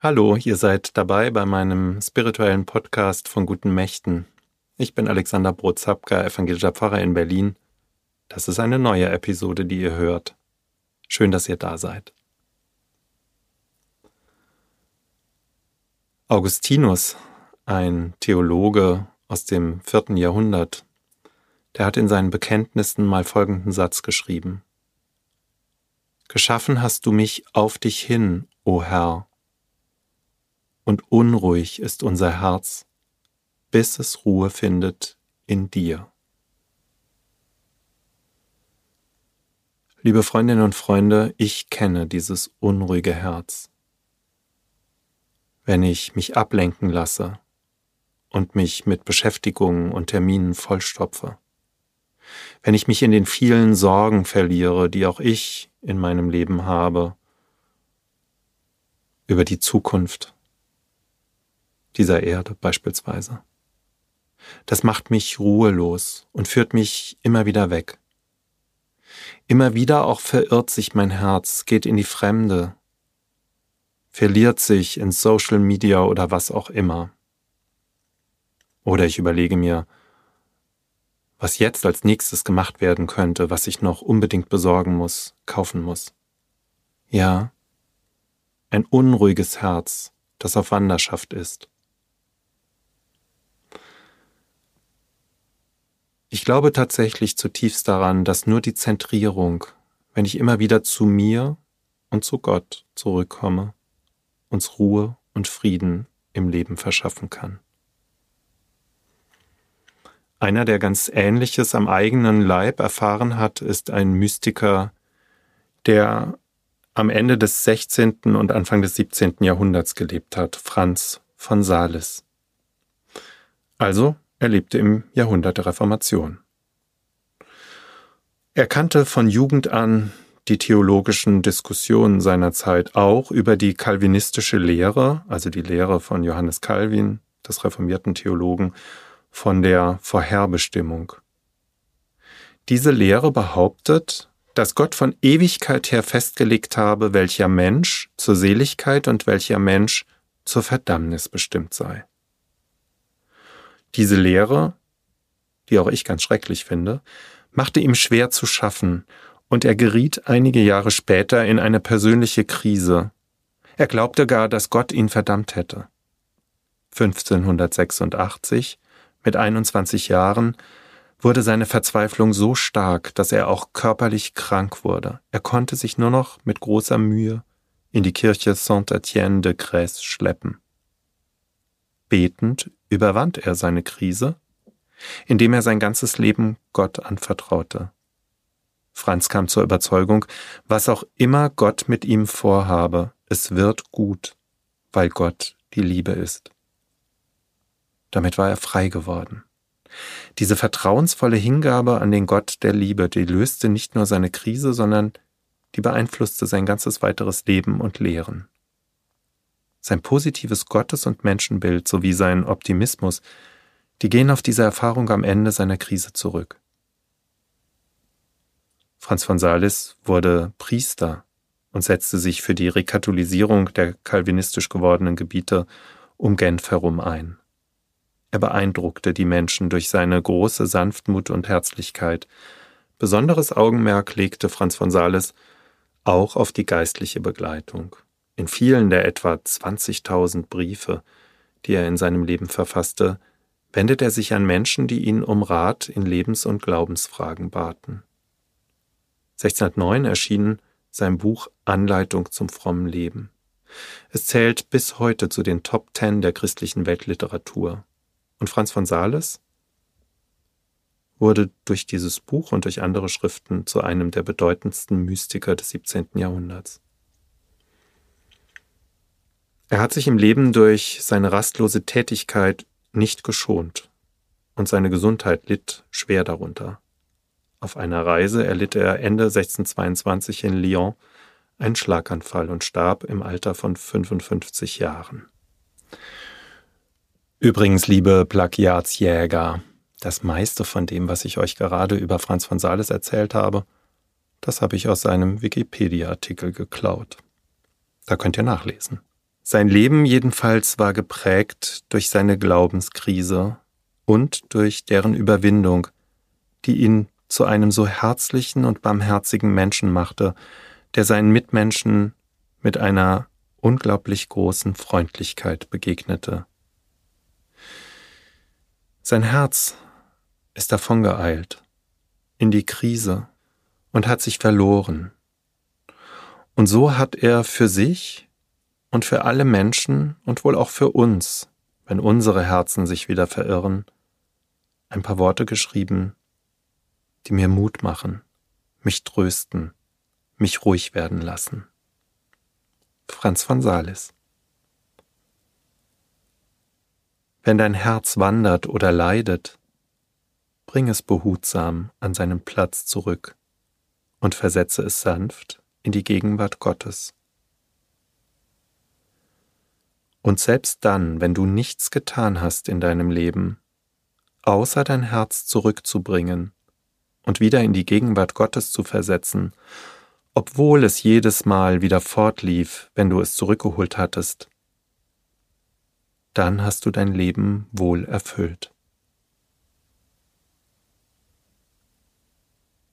Hallo, ihr seid dabei bei meinem spirituellen Podcast von guten Mächten. Ich bin Alexander Brotzapka, evangelischer Pfarrer in Berlin. Das ist eine neue Episode, die ihr hört. Schön, dass ihr da seid. Augustinus, ein Theologe aus dem vierten Jahrhundert, der hat in seinen Bekenntnissen mal folgenden Satz geschrieben. Geschaffen hast du mich auf dich hin, o Herr, und unruhig ist unser Herz, bis es Ruhe findet in dir. Liebe Freundinnen und Freunde, ich kenne dieses unruhige Herz. Wenn ich mich ablenken lasse und mich mit Beschäftigungen und Terminen vollstopfe, wenn ich mich in den vielen Sorgen verliere, die auch ich in meinem Leben habe, über die Zukunft, dieser Erde beispielsweise. Das macht mich ruhelos und führt mich immer wieder weg. Immer wieder auch verirrt sich mein Herz, geht in die Fremde, verliert sich in Social Media oder was auch immer. Oder ich überlege mir, was jetzt als nächstes gemacht werden könnte, was ich noch unbedingt besorgen muss, kaufen muss. Ja, ein unruhiges Herz, das auf Wanderschaft ist. Ich glaube tatsächlich zutiefst daran, dass nur die Zentrierung, wenn ich immer wieder zu mir und zu Gott zurückkomme, uns Ruhe und Frieden im Leben verschaffen kann. Einer, der ganz Ähnliches am eigenen Leib erfahren hat, ist ein Mystiker, der am Ende des 16. und Anfang des 17. Jahrhunderts gelebt hat, Franz von Sales. Also er lebte im Jahrhundert der Reformation. Er kannte von Jugend an die theologischen Diskussionen seiner Zeit auch über die kalvinistische Lehre, also die Lehre von Johannes Calvin, des reformierten Theologen, von der Vorherbestimmung. Diese Lehre behauptet, dass Gott von Ewigkeit her festgelegt habe, welcher Mensch zur Seligkeit und welcher Mensch zur Verdammnis bestimmt sei. Diese Lehre, die auch ich ganz schrecklich finde, machte ihm schwer zu schaffen, und er geriet einige Jahre später in eine persönliche Krise. Er glaubte gar, dass Gott ihn verdammt hätte. 1586, mit 21 Jahren, wurde seine Verzweiflung so stark, dass er auch körperlich krank wurde. Er konnte sich nur noch mit großer Mühe in die Kirche Saint-Étienne de Grèce schleppen. Betend überwand er seine Krise, indem er sein ganzes Leben Gott anvertraute. Franz kam zur Überzeugung, was auch immer Gott mit ihm vorhabe, es wird gut, weil Gott die Liebe ist. Damit war er frei geworden. Diese vertrauensvolle Hingabe an den Gott der Liebe, die löste nicht nur seine Krise, sondern die beeinflusste sein ganzes weiteres Leben und Lehren. Sein positives Gottes- und Menschenbild sowie sein Optimismus, die gehen auf diese Erfahrung am Ende seiner Krise zurück. Franz von Sales wurde Priester und setzte sich für die Rekatholisierung der kalvinistisch gewordenen Gebiete um Genf herum ein. Er beeindruckte die Menschen durch seine große Sanftmut und Herzlichkeit. Besonderes Augenmerk legte Franz von Sales auch auf die geistliche Begleitung. In vielen der etwa 20.000 Briefe, die er in seinem Leben verfasste, wendet er sich an Menschen, die ihn um Rat in Lebens- und Glaubensfragen baten. 1609 erschien sein Buch Anleitung zum frommen Leben. Es zählt bis heute zu den Top Ten der christlichen Weltliteratur. Und Franz von Sales wurde durch dieses Buch und durch andere Schriften zu einem der bedeutendsten Mystiker des 17. Jahrhunderts. Er hat sich im Leben durch seine rastlose Tätigkeit nicht geschont und seine Gesundheit litt schwer darunter. Auf einer Reise erlitt er Ende 1622 in Lyon einen Schlaganfall und starb im Alter von 55 Jahren. Übrigens, liebe Plagiatsjäger, das meiste von dem, was ich euch gerade über Franz von Sales erzählt habe, das habe ich aus seinem Wikipedia-Artikel geklaut. Da könnt ihr nachlesen. Sein Leben jedenfalls war geprägt durch seine Glaubenskrise und durch deren Überwindung, die ihn zu einem so herzlichen und barmherzigen Menschen machte, der seinen Mitmenschen mit einer unglaublich großen Freundlichkeit begegnete. Sein Herz ist davongeeilt in die Krise und hat sich verloren. Und so hat er für sich und für alle Menschen und wohl auch für uns, wenn unsere Herzen sich wieder verirren, ein paar Worte geschrieben, die mir Mut machen, mich trösten, mich ruhig werden lassen. Franz von Sales Wenn dein Herz wandert oder leidet, bring es behutsam an seinen Platz zurück und versetze es sanft in die Gegenwart Gottes. Und selbst dann, wenn du nichts getan hast in deinem Leben, außer dein Herz zurückzubringen und wieder in die Gegenwart Gottes zu versetzen, obwohl es jedes Mal wieder fortlief, wenn du es zurückgeholt hattest, dann hast du dein Leben wohl erfüllt.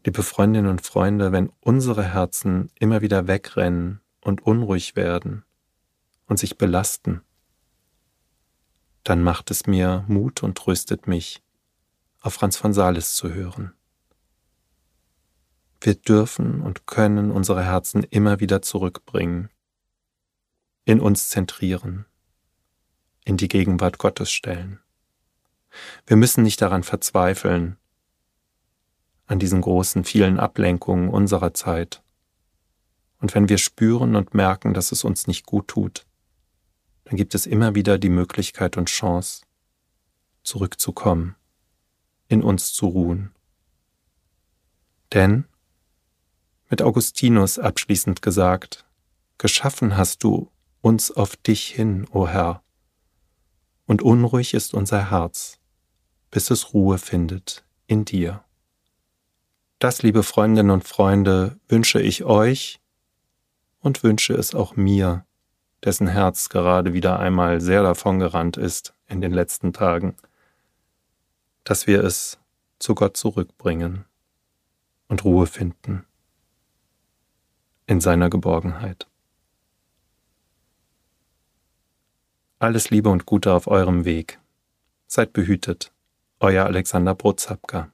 Liebe Freundinnen und Freunde, wenn unsere Herzen immer wieder wegrennen und unruhig werden, und sich belasten, dann macht es mir Mut und tröstet mich, auf Franz von Sales zu hören. Wir dürfen und können unsere Herzen immer wieder zurückbringen, in uns zentrieren, in die Gegenwart Gottes stellen. Wir müssen nicht daran verzweifeln, an diesen großen vielen Ablenkungen unserer Zeit. Und wenn wir spüren und merken, dass es uns nicht gut tut, dann gibt es immer wieder die Möglichkeit und Chance, zurückzukommen, in uns zu ruhen. Denn, mit Augustinus abschließend gesagt, geschaffen hast du uns auf dich hin, o Herr, und unruhig ist unser Herz, bis es Ruhe findet in dir. Das, liebe Freundinnen und Freunde, wünsche ich euch und wünsche es auch mir dessen Herz gerade wieder einmal sehr davongerannt ist in den letzten Tagen, dass wir es zu Gott zurückbringen und Ruhe finden in seiner Geborgenheit. Alles Liebe und Gute auf eurem Weg. Seid behütet. Euer Alexander Brozapka.